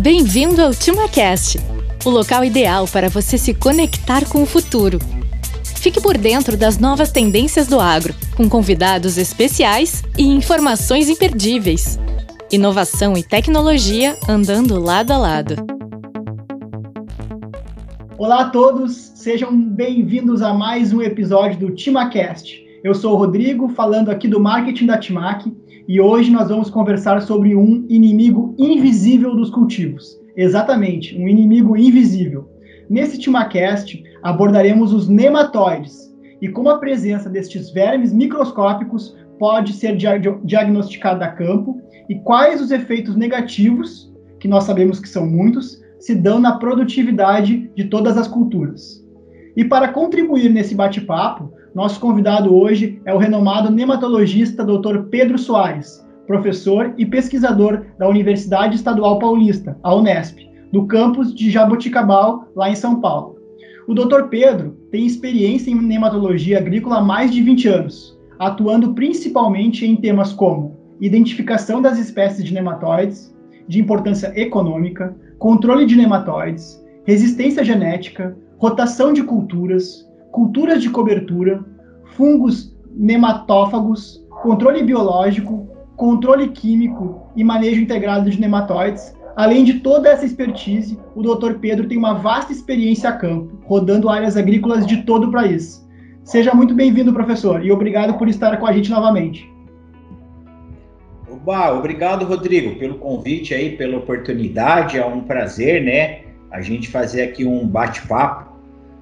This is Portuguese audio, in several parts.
Bem-vindo ao TimaCast, o local ideal para você se conectar com o futuro. Fique por dentro das novas tendências do agro, com convidados especiais e informações imperdíveis. Inovação e tecnologia andando lado a lado. Olá a todos, sejam bem-vindos a mais um episódio do TimaCast. Eu sou o Rodrigo, falando aqui do marketing da Timac, e hoje nós vamos conversar sobre um inimigo invisível dos cultivos. Exatamente, um inimigo invisível. Nesse TimaCast, abordaremos os nematóides e como a presença destes vermes microscópicos pode ser diagnosticada a campo e quais os efeitos negativos, que nós sabemos que são muitos, se dão na produtividade de todas as culturas. E para contribuir nesse bate-papo, nosso convidado hoje é o renomado nematologista Dr. Pedro Soares, professor e pesquisador da Universidade Estadual Paulista, a Unesp, do campus de Jaboticabal, lá em São Paulo. O Dr. Pedro tem experiência em nematologia agrícola há mais de 20 anos, atuando principalmente em temas como identificação das espécies de nematóides, de importância econômica, controle de nematóides, resistência genética, rotação de culturas, culturas de cobertura, fungos nematófagos, controle biológico, controle químico e manejo integrado de nematóides. Além de toda essa expertise, o Dr. Pedro tem uma vasta experiência a campo, rodando áreas agrícolas de todo o país. Seja muito bem-vindo, professor, e obrigado por estar com a gente novamente. Oba, obrigado, Rodrigo, pelo convite aí, pela oportunidade. É um prazer, né? A gente fazer aqui um bate-papo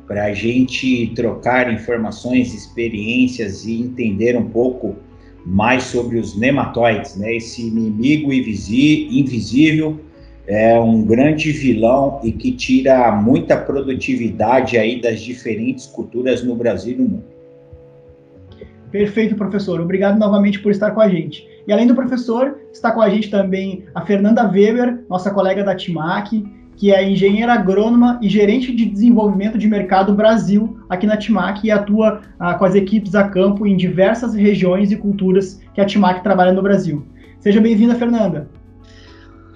para a gente trocar informações, experiências e entender um pouco mais sobre os nematóides, né? Esse inimigo invisível é um grande vilão e que tira muita produtividade aí das diferentes culturas no Brasil e no mundo. Perfeito, professor. Obrigado novamente por estar com a gente. E além do professor, está com a gente também a Fernanda Weber, nossa colega da TIMAC, que é engenheira agrônoma e gerente de desenvolvimento de mercado Brasil aqui na TIMAC e atua ah, com as equipes a campo em diversas regiões e culturas que a TIMAC trabalha no Brasil. Seja bem-vinda, Fernanda.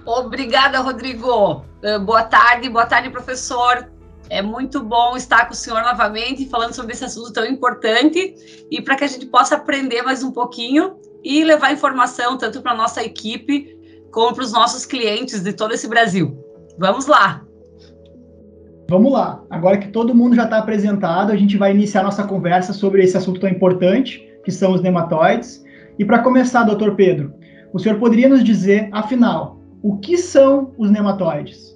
Obrigada, Rodrigo. Uh, boa tarde, boa tarde, professor. É muito bom estar com o senhor novamente falando sobre esse assunto tão importante e para que a gente possa aprender mais um pouquinho e levar informação tanto para a nossa equipe como para os nossos clientes de todo esse Brasil. Vamos lá! Vamos lá. Agora que todo mundo já está apresentado, a gente vai iniciar nossa conversa sobre esse assunto tão importante, que são os nematóides. E para começar, doutor Pedro, o senhor poderia nos dizer, afinal, o que são os nematóides?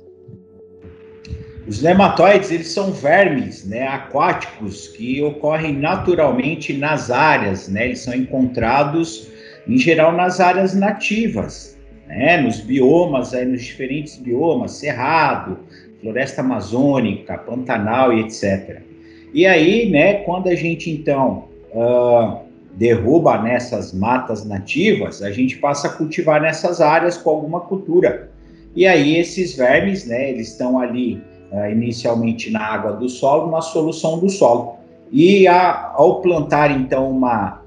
Os nematóides, eles são vermes né, aquáticos que ocorrem naturalmente nas áreas, né? Eles são encontrados em geral nas áreas nativas, né, nos biomas, aí, nos diferentes biomas, cerrado, floresta amazônica, pantanal e etc. E aí, né, quando a gente então uh, derruba nessas matas nativas, a gente passa a cultivar nessas áreas com alguma cultura. E aí esses vermes, né, eles estão ali uh, inicialmente na água do solo, na solução do solo. E a, ao plantar então uma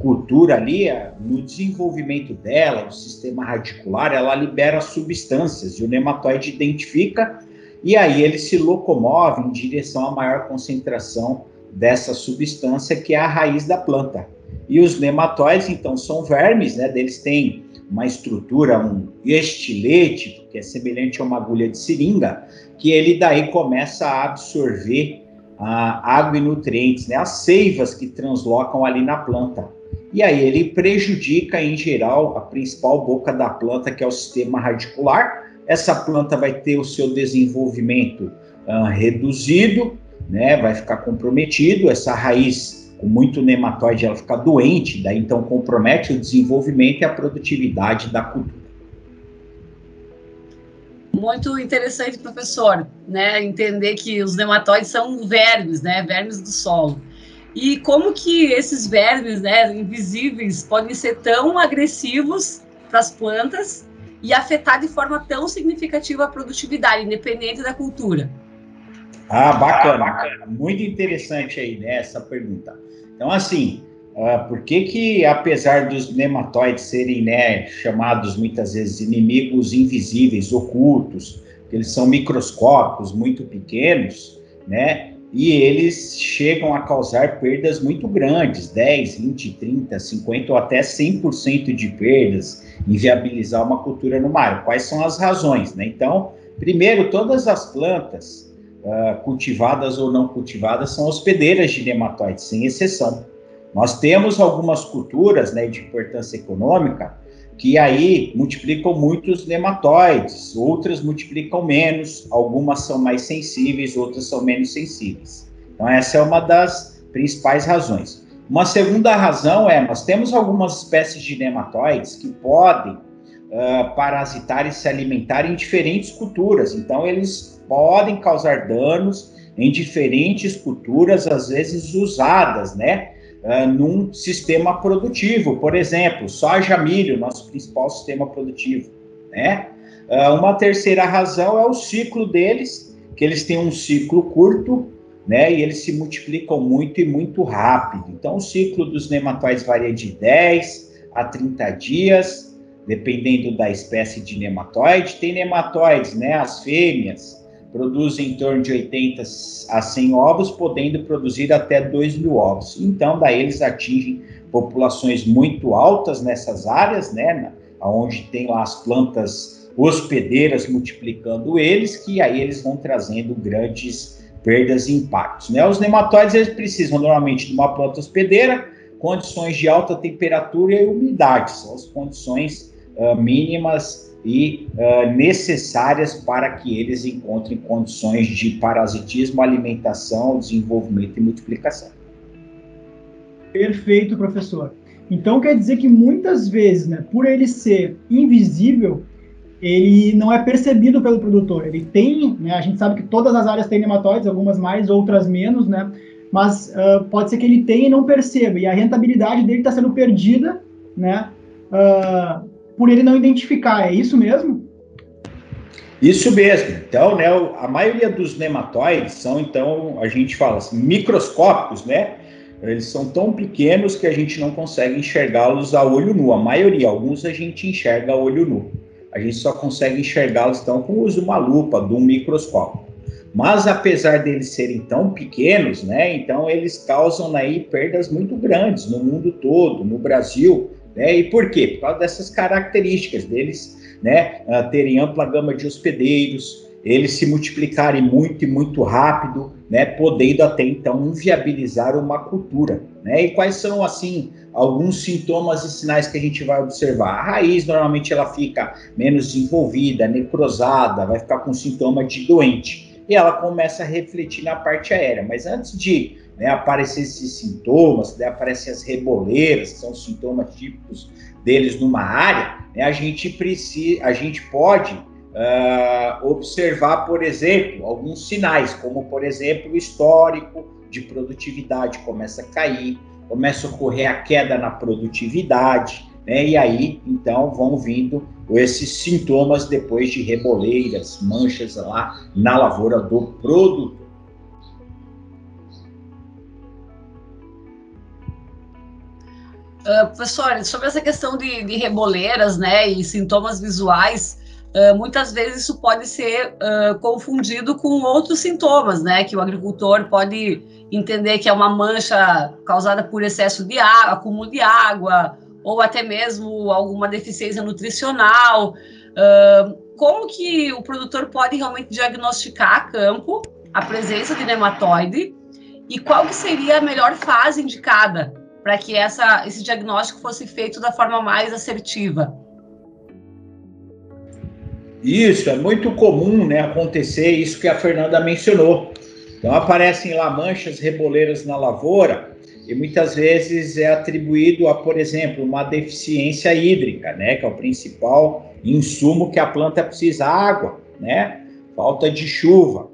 cultura ali, no desenvolvimento dela, no sistema radicular, ela libera substâncias e o nematóide identifica e aí ele se locomove em direção à maior concentração dessa substância que é a raiz da planta. E os nematóides, então, são vermes, né? Eles têm uma estrutura, um estilete, que é semelhante a uma agulha de seringa, que ele daí começa a absorver a água e nutrientes, né, as seivas que translocam ali na planta. E aí ele prejudica, em geral, a principal boca da planta, que é o sistema radicular. Essa planta vai ter o seu desenvolvimento uh, reduzido, né, vai ficar comprometido. Essa raiz com muito nematóide, ela fica doente, daí então compromete o desenvolvimento e a produtividade da cultura. Muito interessante, professor, né? Entender que os nematóides são vermes, né? Vermes do solo. E como que esses vermes, né, invisíveis, podem ser tão agressivos para as plantas e afetar de forma tão significativa a produtividade, independente da cultura? Ah, bacana, bacana. Muito interessante aí, né, essa pergunta. Então, assim, uh, por que que, apesar dos nematóides serem né, chamados muitas vezes inimigos invisíveis, ocultos, eles são microscópicos, muito pequenos, né? E eles chegam a causar perdas muito grandes, 10, 20, 30, 50 ou até 100% de perdas, inviabilizar uma cultura no mar. Quais são as razões, né? Então, primeiro, todas as plantas, uh, cultivadas ou não cultivadas, são hospedeiras de nematóides, sem exceção. Nós temos algumas culturas né, de importância econômica que aí multiplicam muitos nematóides, outras multiplicam menos, algumas são mais sensíveis, outras são menos sensíveis. Então, essa é uma das principais razões. Uma segunda razão é, nós temos algumas espécies de nematóides que podem uh, parasitar e se alimentar em diferentes culturas, então eles podem causar danos em diferentes culturas, às vezes usadas, né? Uh, num sistema produtivo. Por exemplo, soja, milho, nosso principal sistema produtivo. Né? Uh, uma terceira razão é o ciclo deles, que eles têm um ciclo curto, né? E eles se multiplicam muito e muito rápido. Então, o ciclo dos nematóides varia de 10 a 30 dias, dependendo da espécie de nematóide. Tem nematóides, né? As fêmeas, produzem em torno de 80 a 100 ovos, podendo produzir até 2 mil ovos. Então, daí eles atingem populações muito altas nessas áreas, né, onde tem lá as plantas hospedeiras multiplicando eles, que aí eles vão trazendo grandes perdas e impactos. Né? Os nematóides eles precisam normalmente de uma planta hospedeira, condições de alta temperatura e umidade, são as condições uh, mínimas e uh, necessárias para que eles encontrem condições de parasitismo, alimentação, desenvolvimento e multiplicação. Perfeito, professor. Então quer dizer que muitas vezes, né, por ele ser invisível, ele não é percebido pelo produtor. Ele tem, né, a gente sabe que todas as áreas têm nematóides, algumas mais, outras menos, né? Mas uh, pode ser que ele tenha e não perceba, e a rentabilidade dele está sendo perdida, né? Uh, por ele não identificar. É isso mesmo? Isso mesmo. Então, né, a maioria dos nematóides são, então, a gente fala assim, microscópicos, né? Eles são tão pequenos que a gente não consegue enxergá-los a olho nu. A maioria, alguns a gente enxerga a olho nu. A gente só consegue enxergá-los, então, com o uso de uma lupa, de um microscópio. Mas, apesar deles serem tão pequenos, né, então eles causam aí perdas muito grandes no mundo todo, no Brasil. Né? E por quê? Por causa dessas características deles né, uh, terem ampla gama de hospedeiros, eles se multiplicarem muito e muito rápido, né, podendo até então inviabilizar uma cultura. Né? E quais são, assim, alguns sintomas e sinais que a gente vai observar? A raiz, normalmente, ela fica menos desenvolvida, necrosada, vai ficar com sintoma de doente. E ela começa a refletir na parte aérea. Mas antes de né, aparecer esses sintomas, né, aparecem as reboleiras, que são sintomas típicos deles numa área, né, a gente precisa, a gente pode uh, observar, por exemplo, alguns sinais, como por exemplo o histórico de produtividade começa a cair, começa a ocorrer a queda na produtividade, né, e aí então vão vindo esses sintomas depois de reboleiras, manchas lá na lavoura do produtor. Uh, professor, sobre essa questão de, de reboleiras, né, e sintomas visuais, uh, muitas vezes isso pode ser uh, confundido com outros sintomas, né, que o agricultor pode entender que é uma mancha causada por excesso de água, acúmulo de água, ou até mesmo alguma deficiência nutricional. como que o produtor pode realmente diagnosticar a campo a presença de nematóide e qual que seria a melhor fase indicada para que essa, esse diagnóstico fosse feito da forma mais assertiva. Isso, é muito comum né, acontecer isso que a Fernanda mencionou. Então aparecem lá manchas reboleiras na lavoura e muitas vezes é atribuído a, por exemplo, uma deficiência hídrica, né, que é o principal insumo que a planta precisa, água, né, falta de chuva,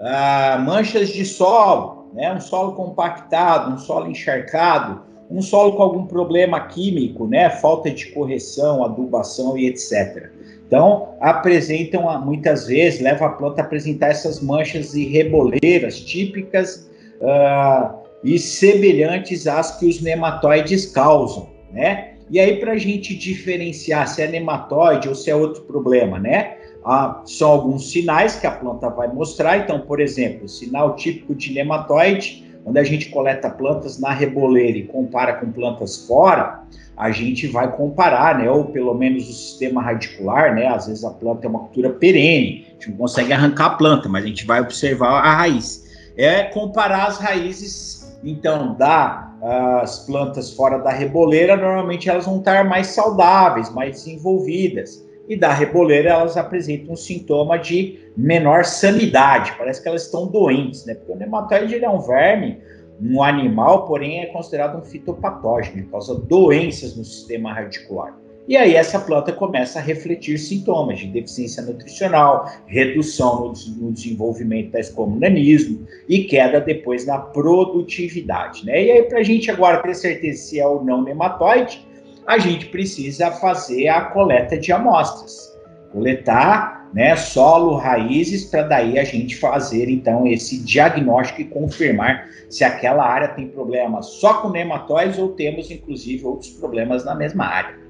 ah, manchas de solo, né, um solo compactado, um solo encharcado, um solo com algum problema químico, né, falta de correção, adubação e etc. Então, apresentam muitas vezes, leva a planta a apresentar essas manchas e reboleiras típicas uh, e semelhantes às que os nematóides causam, né? E aí, para a gente diferenciar se é nematóide ou se é outro problema, né? Ah, são alguns sinais que a planta vai mostrar. Então, por exemplo, sinal típico de nematóide, quando a gente coleta plantas na reboleira e compara com plantas fora, a gente vai comparar, né? Ou pelo menos o sistema radicular, né? Às vezes a planta é uma cultura perene, a gente não consegue arrancar a planta, mas a gente vai observar a raiz. É comparar as raízes, então, da as plantas fora da reboleira, normalmente elas vão estar mais saudáveis, mais desenvolvidas. E da reboleira elas apresentam um sintoma de menor sanidade, parece que elas estão doentes, né? Porque o nematóide é um verme, um animal, porém é considerado um fitopatógeno, causa doenças no sistema radicular. E aí essa planta começa a refletir sintomas de deficiência nutricional, redução no, desenvolvimento tais como nanismo e queda depois na produtividade. Né? E aí para a gente agora ter certeza se é ou não nematóide, a gente precisa fazer a coleta de amostras. Coletar né, solo, raízes, para daí a gente fazer então esse diagnóstico e confirmar se aquela área tem problema só com nematóides ou temos inclusive outros problemas na mesma área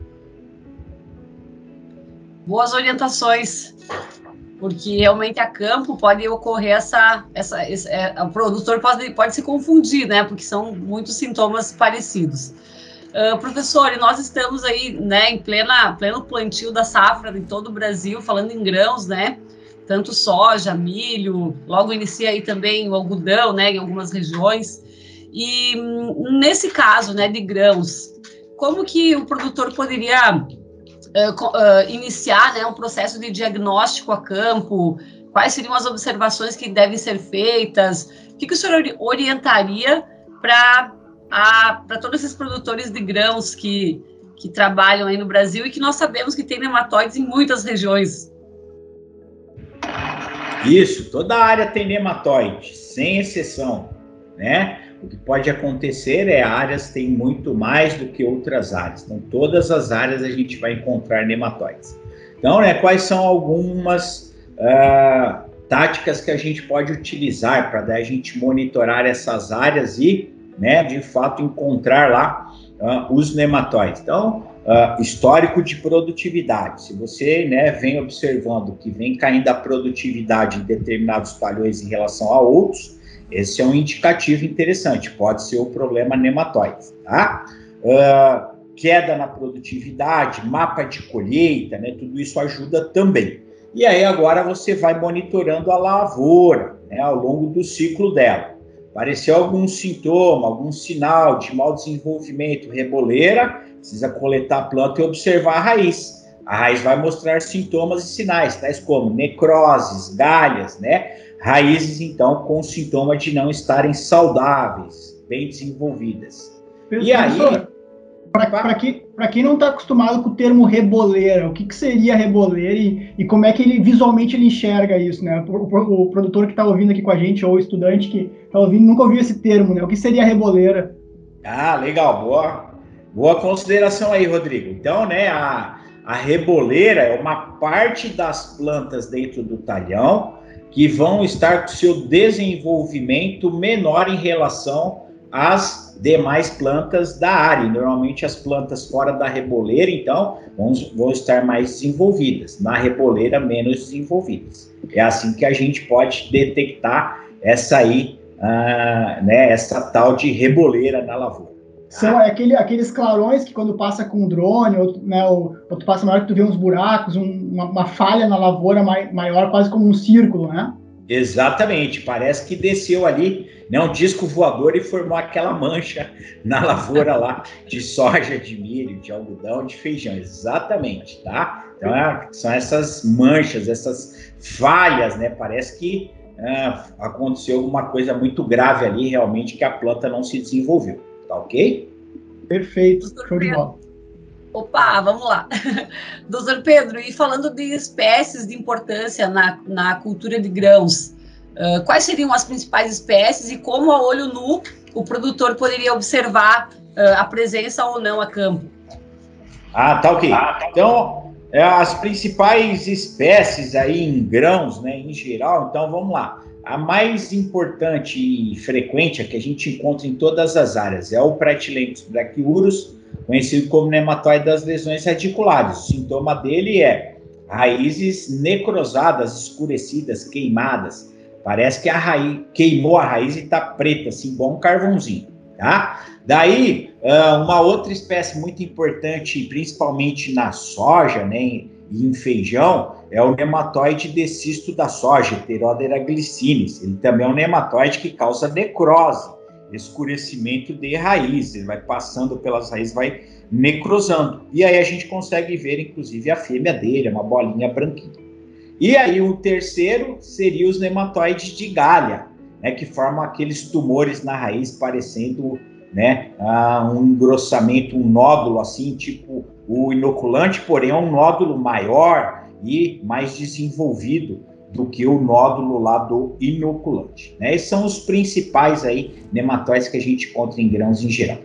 boas orientações, porque realmente a campo pode ocorrer essa, essa, esse, é, o produtor pode, pode se confundir, né? Porque são muitos sintomas parecidos. Uh, professor, nós estamos aí, né, em plena, pleno plantio da safra em todo o Brasil, falando em grãos, né? Tanto soja, milho, logo inicia aí também o algodão, né, em algumas regiões. E hum, nesse caso, né, de grãos, como que o produtor poderia uh, iniciar né, um processo de diagnóstico a campo? Quais seriam as observações que devem ser feitas? O que, que o senhor orientaria para todos esses produtores de grãos que, que trabalham aí no Brasil e que nós sabemos que tem nematóides em muitas regiões? Isso, toda área tem nematóide, sem exceção, né? O que pode acontecer é áreas têm muito mais do que outras áreas. Então, todas as áreas a gente vai encontrar nematóides. Então, né, quais são algumas uh, táticas que a gente pode utilizar para a gente monitorar essas áreas e, né, de fato, encontrar lá uh, os nematóides? Então, uh, histórico de produtividade. Se você né, vem observando que vem caindo a produtividade em determinados talhões em relação a outros, esse é um indicativo interessante, pode ser o problema nematóide, tá? Uh, queda na produtividade, mapa de colheita, né? Tudo isso ajuda também. E aí agora você vai monitorando a lavoura, né? Ao longo do ciclo dela. Apareceu algum sintoma, algum sinal de mau desenvolvimento reboleira, precisa coletar a planta e observar a raiz. A raiz vai mostrar sintomas e sinais, tais como necroses, galhas, né? Raízes, então, com sintoma de não estarem saudáveis, bem desenvolvidas. e aí. Para quem, quem não está acostumado com o termo reboleira, o que, que seria reboleira e, e, como é que ele visualmente ele enxerga isso, né? O, o, o produtor que está ouvindo aqui com a gente, ou o estudante que está ouvindo, nunca ouviu esse termo, né? O que seria reboleira? Ah, legal, boa, boa consideração aí, Rodrigo. Então, né, a, a reboleira é uma parte das plantas dentro do talhão que vão estar com seu desenvolvimento menor em relação às demais plantas da área. Normalmente as plantas fora da reboleira, então, vão, vão estar mais desenvolvidas, na reboleira menos desenvolvidas. É assim que a gente pode detectar essa aí, uh, né, essa tal de reboleira na lavoura. São aquele, aqueles clarões que quando passa com drone, ou, né, ou, ou tu passa na hora que tu vê uns buracos, um, uma, uma, falha na lavoura mai, maior, quase como um círculo, né? Exatamente, parece que desceu ali né, um disco voador e formou aquela mancha na lavoura lá de soja, de milho, de algodão, de feijão. Exatamente, tá? Então é, são essas manchas, essas falhas, né? Parece que é, aconteceu alguma coisa muito grave ali, realmente, que a planta não se desenvolveu. Tá ok? Perfeito, show de bola. Opa, vamos lá. Doutor Pedro, e falando de espécies de importância na, na cultura de grãos, uh, quais seriam as principais espécies e como a olho nu o produtor poderia observar uh, a presença ou não a campo? Ah, tá ok. Ah, tá então, é, as principais espécies aí em grãos, né, em geral, então vamos lá. A mais importante e frequente, a que a gente encontra em todas as áreas, é o Praetilentes brachiurus, conhecido como nematóide das lesões radiculares. O sintoma dele é raízes necrosadas, escurecidas, queimadas. Parece que a raiz queimou a raiz e está preta, assim, igual um carvãozinho, tá? Daí, uma outra espécie muito importante, principalmente na soja, né, e em feijão, é o nematóide decisto da soja, Pterodera. Ele também é um nematóide que causa necrose, escurecimento de raiz. Ele vai passando pelas raízes, vai necrosando. E aí a gente consegue ver, inclusive, a fêmea dele, é uma bolinha branquinha. E aí o terceiro seria os nematóides de galha, né, que formam aqueles tumores na raiz parecendo né, uh, um engrossamento, um nódulo assim, tipo o inoculante, porém é um nódulo maior e mais desenvolvido do que o nódulo lá do inoculante. Né? Esses são os principais aí nematóides que a gente encontra em grãos em geral.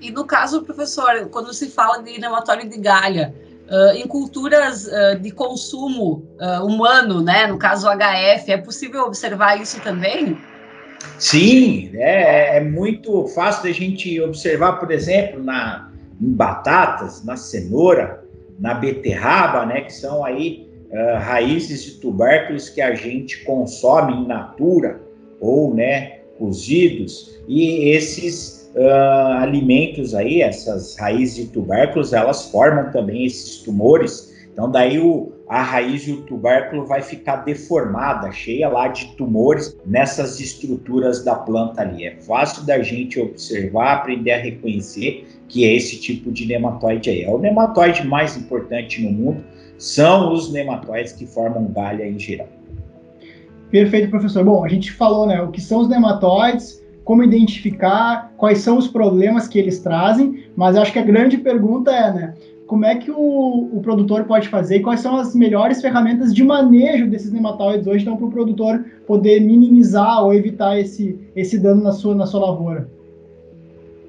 E no caso, professor, quando se fala de nematóide de galha, uh, em culturas uh, de consumo uh, humano, né, no caso HF, é possível observar isso também? Sim, é, é muito fácil da gente observar, por exemplo, na, em batatas, na cenoura, na beterraba, né, que são aí uh, raízes de tubérculos que a gente consome in natura ou, né, cozidos, e esses uh, alimentos aí, essas raízes de tubérculos, elas formam também esses tumores, então daí o, a raiz e o tubérculo vai ficar deformada, cheia lá de tumores nessas estruturas da planta ali. É fácil da gente observar, aprender a reconhecer que é esse tipo de nematóide aí. É o nematóide mais importante no mundo, são os nematóides que formam galha em geral. Perfeito, professor. Bom, a gente falou, né, o que são os nematóides, como identificar, quais são os problemas que eles trazem, mas acho que a grande pergunta é, né, como é que o, o produtor pode fazer e quais são as melhores ferramentas de manejo desses nematóides hoje, então, para o produtor poder minimizar ou evitar esse, esse dano na sua, na sua lavoura?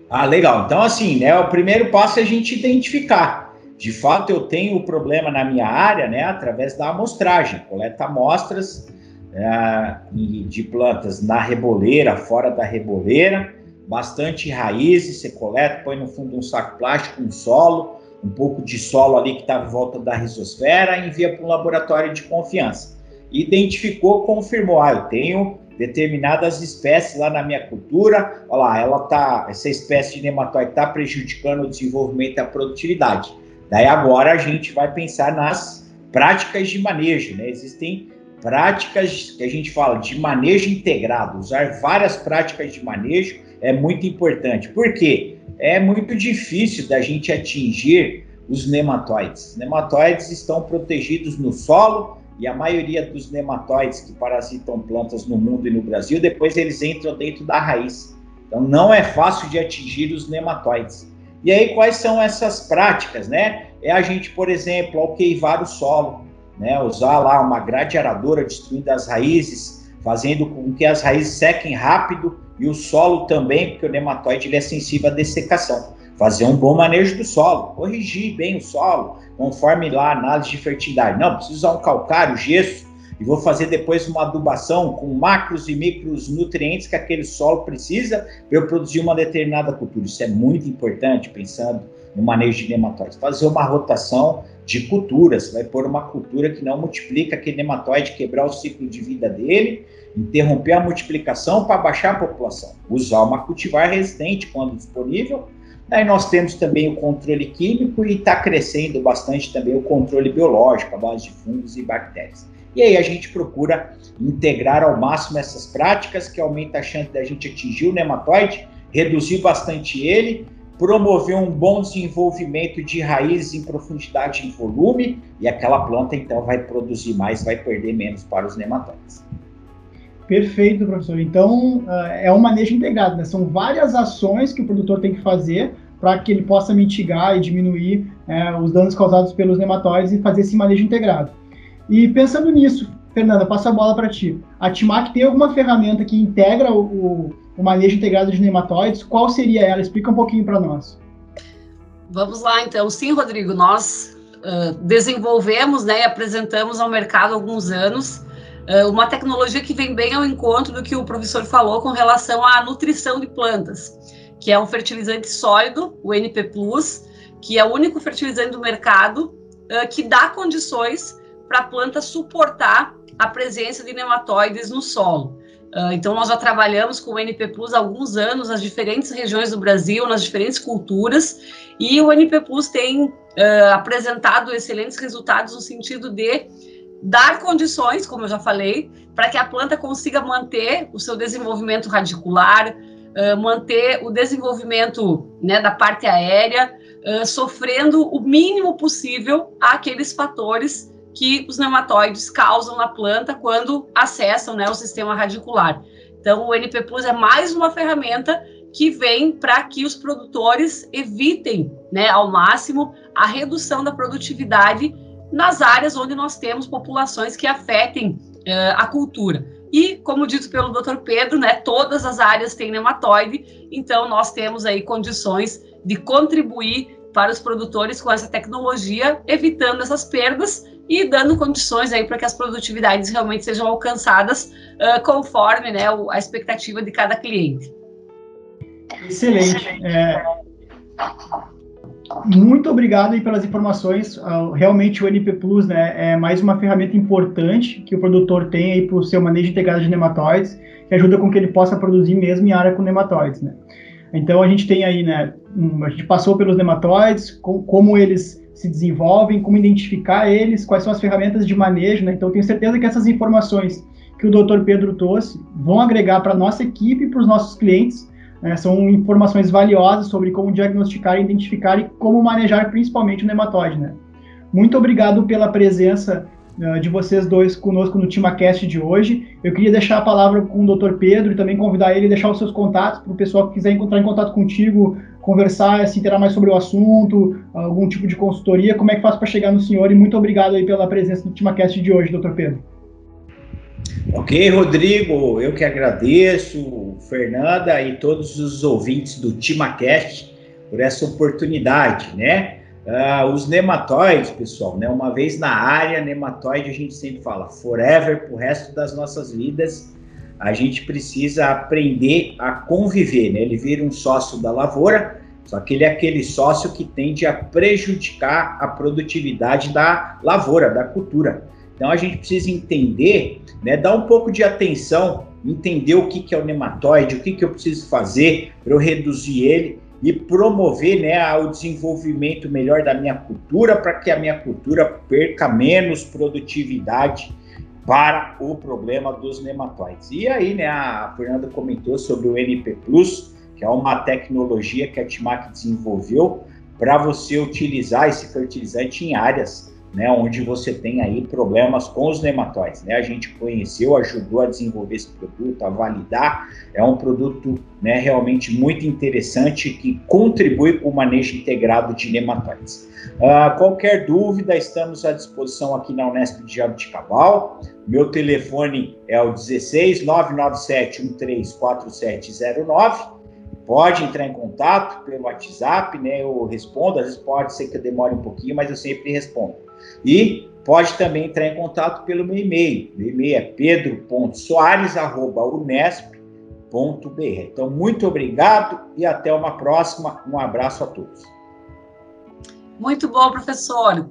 Ah, legal. Então, assim, né, o primeiro passo é a gente identificar. De fato, eu tenho o problema na minha área, né, através da amostragem. Coleta amostras é, de plantas na reboleira, fora da reboleira, bastante raízes, você coleta, põe no fundo um saco plástico, um solo, um pouco de solo ali que estava tá em volta da risosfera, envia para um laboratório de confiança. Identificou, confirmou, ah, eu tenho determinadas espécies lá na minha cultura, olha lá, ela tá, essa espécie de nematóide está prejudicando o desenvolvimento e a produtividade. Daí agora a gente vai pensar nas práticas de manejo, né? Existem práticas que a gente fala de manejo integrado, usar várias práticas de manejo é muito importante. Por quê? É muito difícil da gente atingir os nematóides. Nematóides estão protegidos no solo, e a maioria dos nematóides que parasitam plantas no mundo e no Brasil, depois eles entram dentro da raiz. Então não é fácil de atingir os nematóides. E aí quais são essas práticas, né? É a gente, por exemplo, alqueivar o solo, né? Usar lá uma grade aradora destruindo as raízes, fazendo com que as raízes sequem rápido e o solo também, porque o nematóide ele é sensível à dessecação. Fazer um bom manejo do solo, corrigir bem o solo, conforme lá a análise de fertilidade. Não, preciso usar um calcário, gesso, e vou fazer depois uma adubação com macros e micros nutrientes que aquele solo precisa para eu produzir uma determinada cultura. Isso é muito importante, pensando no manejo de nematóides. Fazer uma rotação de culturas, vai pôr uma cultura que não multiplica aquele nematóide, quebrar o ciclo de vida dele, interromper a multiplicação para baixar a população. Usar uma cultivar resistente quando disponível Aí nós temos também o controle químico e está crescendo bastante também o controle biológico, a base de fungos e bactérias. E aí a gente procura integrar ao máximo essas práticas, que aumenta a chance da gente atingir o nematóide, reduzir bastante ele, promover um bom desenvolvimento de raízes em profundidade e em volume, e aquela planta então vai produzir mais, vai perder menos para os nematóides. Perfeito, professor. Então, uh, é um manejo integrado, né? São várias ações que o produtor tem que fazer para que ele possa mitigar e diminuir uh, os danos causados pelos nematóides e fazer esse manejo integrado. E pensando nisso, Fernanda, passo a bola para ti. A Timac tem alguma ferramenta que integra o, o, o, manejo integrado de nematóides? Qual seria ela? Explica um pouquinho para nós. Vamos lá, então. Sim, Rodrigo, nós uh, desenvolvemos né, e apresentamos ao mercado há alguns anos uma tecnologia que vem bem ao encontro do que o professor falou com relação à nutrição de plantas, que é um fertilizante sólido, o NP+, que é o único fertilizante do mercado uh, que dá condições para a planta suportar a presença de nematóides no solo. Uh, então, nós já trabalhamos com o NP Plus há alguns anos nas diferentes regiões do Brasil, nas diferentes culturas, e o NP Plus tem uh, apresentado excelentes resultados no sentido de dar condições, como eu já falei, para que a planta consiga manter o seu desenvolvimento radicular, uh, manter o desenvolvimento né, da parte aérea, sofrendo o mínimo possível aqueles fatores que os nematóides causam na planta quando acessam né, o sistema radicular. Então, o NP Plus é mais uma ferramenta que vem para que os produtores evitem, né, ao máximo, a redução da produtividade nas áreas onde nós temos populações que afetem uh, a cultura. E, como dito pelo Dr. Pedro, né, todas as áreas têm nematóide, então nós temos aí condições de contribuir para os produtores com essa tecnologia, evitando essas perdas e dando condições aí para que as produtividades realmente sejam alcançadas uh, conforme né, a expectativa de cada cliente. Excelente. É, muito obrigado aí pelas informações. Uh, realmente o NP Plus né, é mais uma ferramenta importante que o produtor tem aí para o seu manejo integrado de nematóides, que ajuda com que ele possa produzir mesmo em área com nematóides. Né? Então a gente tem aí, né, a gente passou pelos nematóides, com, como eles se desenvolvem, como identificar eles, quais são as ferramentas de manejo, né? Então, tenho certeza que essas informações que o Dr. Pedro trouxe vão agregar para a nossa equipe e para os nossos clientes. Né? São informações valiosas sobre como diagnosticar, identificar e como manejar principalmente o nematóide, né? Muito obrigado pela presença uh, de vocês dois conosco no TimaCast de hoje. Eu queria deixar a palavra com o Dr. Pedro e também convidar ele a deixar os seus contatos para o pessoal que quiser entrar em contato contigo conversar, se interar mais sobre o assunto, algum tipo de consultoria, como é que faz para chegar no senhor? E muito obrigado aí pela presença no TimaCast de hoje, doutor Pedro. Ok, Rodrigo, eu que agradeço, Fernanda e todos os ouvintes do TimaCast por essa oportunidade, né? Uh, os nematóides, pessoal, né? Uma vez na área, nematóide a gente sempre fala forever, pro resto das nossas vidas a gente precisa aprender a conviver, né? Ele vira um sócio da lavoura, só que ele é aquele sócio que tende a prejudicar a produtividade da lavoura, da cultura. Então a gente precisa entender, né, dar um pouco de atenção, entender o que, que é o nematóide, o que, que eu preciso fazer para eu reduzir ele e promover né, o desenvolvimento melhor da minha cultura para que a minha cultura perca menos produtividade para o problema dos nematóides. E aí, né, a Fernanda comentou sobre o NP Plus, que é uma tecnologia que a Timac desenvolveu para você utilizar esse fertilizante em áreas né, onde você tem aí problemas com os nematóides. Né? A gente conheceu, ajudou a desenvolver esse produto, a validar. É um produto né, realmente muito interessante que contribui com o manejo integrado de nematóides. Uh, qualquer dúvida, estamos à disposição aqui na Unesp de Jabuticabal. Meu telefone é o 16 997 134709. Pode entrar em contato pelo WhatsApp, né? Eu respondo, às vezes pode ser que eu demore um pouquinho, mas eu sempre respondo. E pode também entrar em contato pelo meu e-mail. Meu e-mail é pedro.soares.unesp.br. Então, muito obrigado e até uma próxima. Um abraço a todos. Muito bom, professor.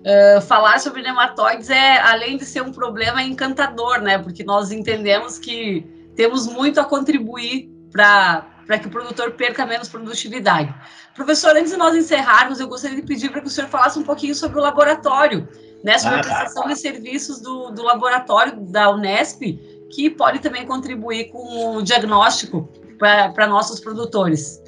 Uh, falar sobre nematóides é, além de ser um problema, é encantador, né? Porque nós entendemos que temos muito a contribuir para que o produtor perca menos produtividade. Professor, antes de nós encerrarmos, eu gostaria de pedir para que o senhor falasse um pouquinho sobre o laboratório, né? Sobre ah, a prestação de serviços do, do laboratório da Unesp, que pode também contribuir com o diagnóstico para nossos produtores.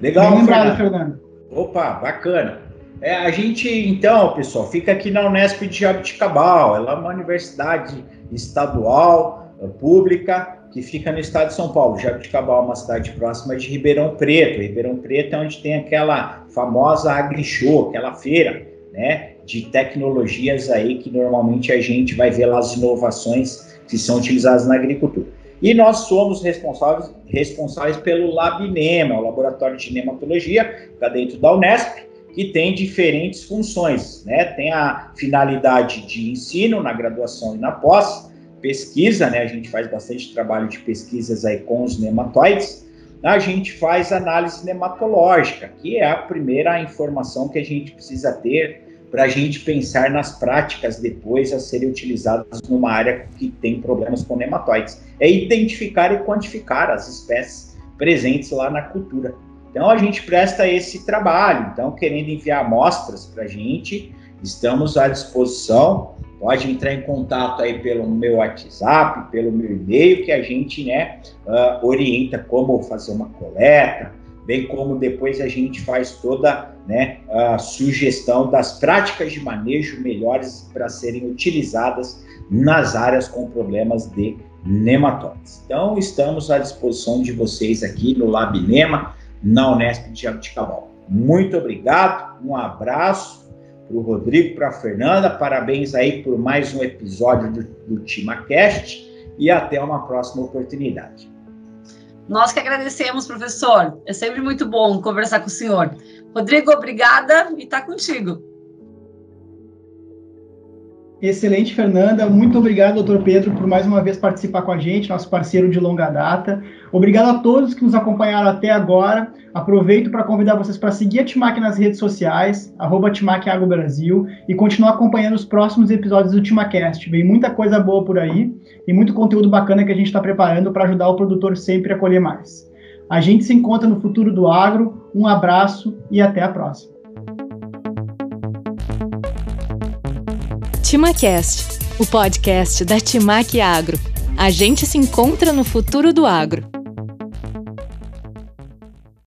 Legal, Bem lembrado, Fernando. Opa, bacana. É, a gente, então, pessoal, fica aqui na Unesp de Jabuticabal. Ela é uma universidade estadual, pública, que fica no estado de São Paulo. Jabuticabal é uma cidade próxima de Ribeirão Preto. Ribeirão Preto é onde tem aquela famosa AgriShow, aquela feira, né, de tecnologias aí que normalmente a gente vai ver lá as inovações que são utilizadas na agricultura. E nós somos responsáveis, responsáveis pelo LabNema, o Laboratório de Nematologia, que está dentro da Unesp, que tem diferentes funções, né? Tem a finalidade de ensino na graduação e na pós, pesquisa, né? A gente faz bastante trabalho de pesquisas aí com os nematóides. A gente faz análise nematológica, que é a primeira informação que a gente precisa ter para a gente pensar nas práticas depois a serem utilizadas numa área que tem problemas com nematóides. É identificar e quantificar as espécies presentes lá na cultura. Então a gente presta esse trabalho. Então, querendo enviar amostras para a gente, estamos à disposição. Pode entrar em contato aí pelo meu WhatsApp, pelo meu e-mail, que a gente né, uh, orienta como fazer uma coleta, bem como depois a gente faz toda né, a sugestão das práticas de manejo melhores para serem utilizadas nas áreas com problemas de nematóides. Então, estamos à disposição de vocês aqui no Lab Nema, na Unesp de Jabuticabal. Muito obrigado, um abraço para o Rodrigo, para a Fernanda, parabéns aí por mais um episódio do, do TimaCast e até uma próxima oportunidade. Nós que agradecemos, professor. É sempre muito bom conversar com o senhor. Rodrigo, obrigada e está contigo. Excelente, Fernanda. Muito obrigado, doutor Pedro, por mais uma vez participar com a gente, nosso parceiro de longa data. Obrigado a todos que nos acompanharam até agora. Aproveito para convidar vocês para seguir a Timac nas redes sociais, arroba Brasil, e continuar acompanhando os próximos episódios do Timacast. Vem muita coisa boa por aí e muito conteúdo bacana que a gente está preparando para ajudar o produtor sempre a colher mais. A gente se encontra no futuro do agro. Um abraço e até a próxima. TimaCast, o podcast da Timac Agro. A gente se encontra no futuro do agro.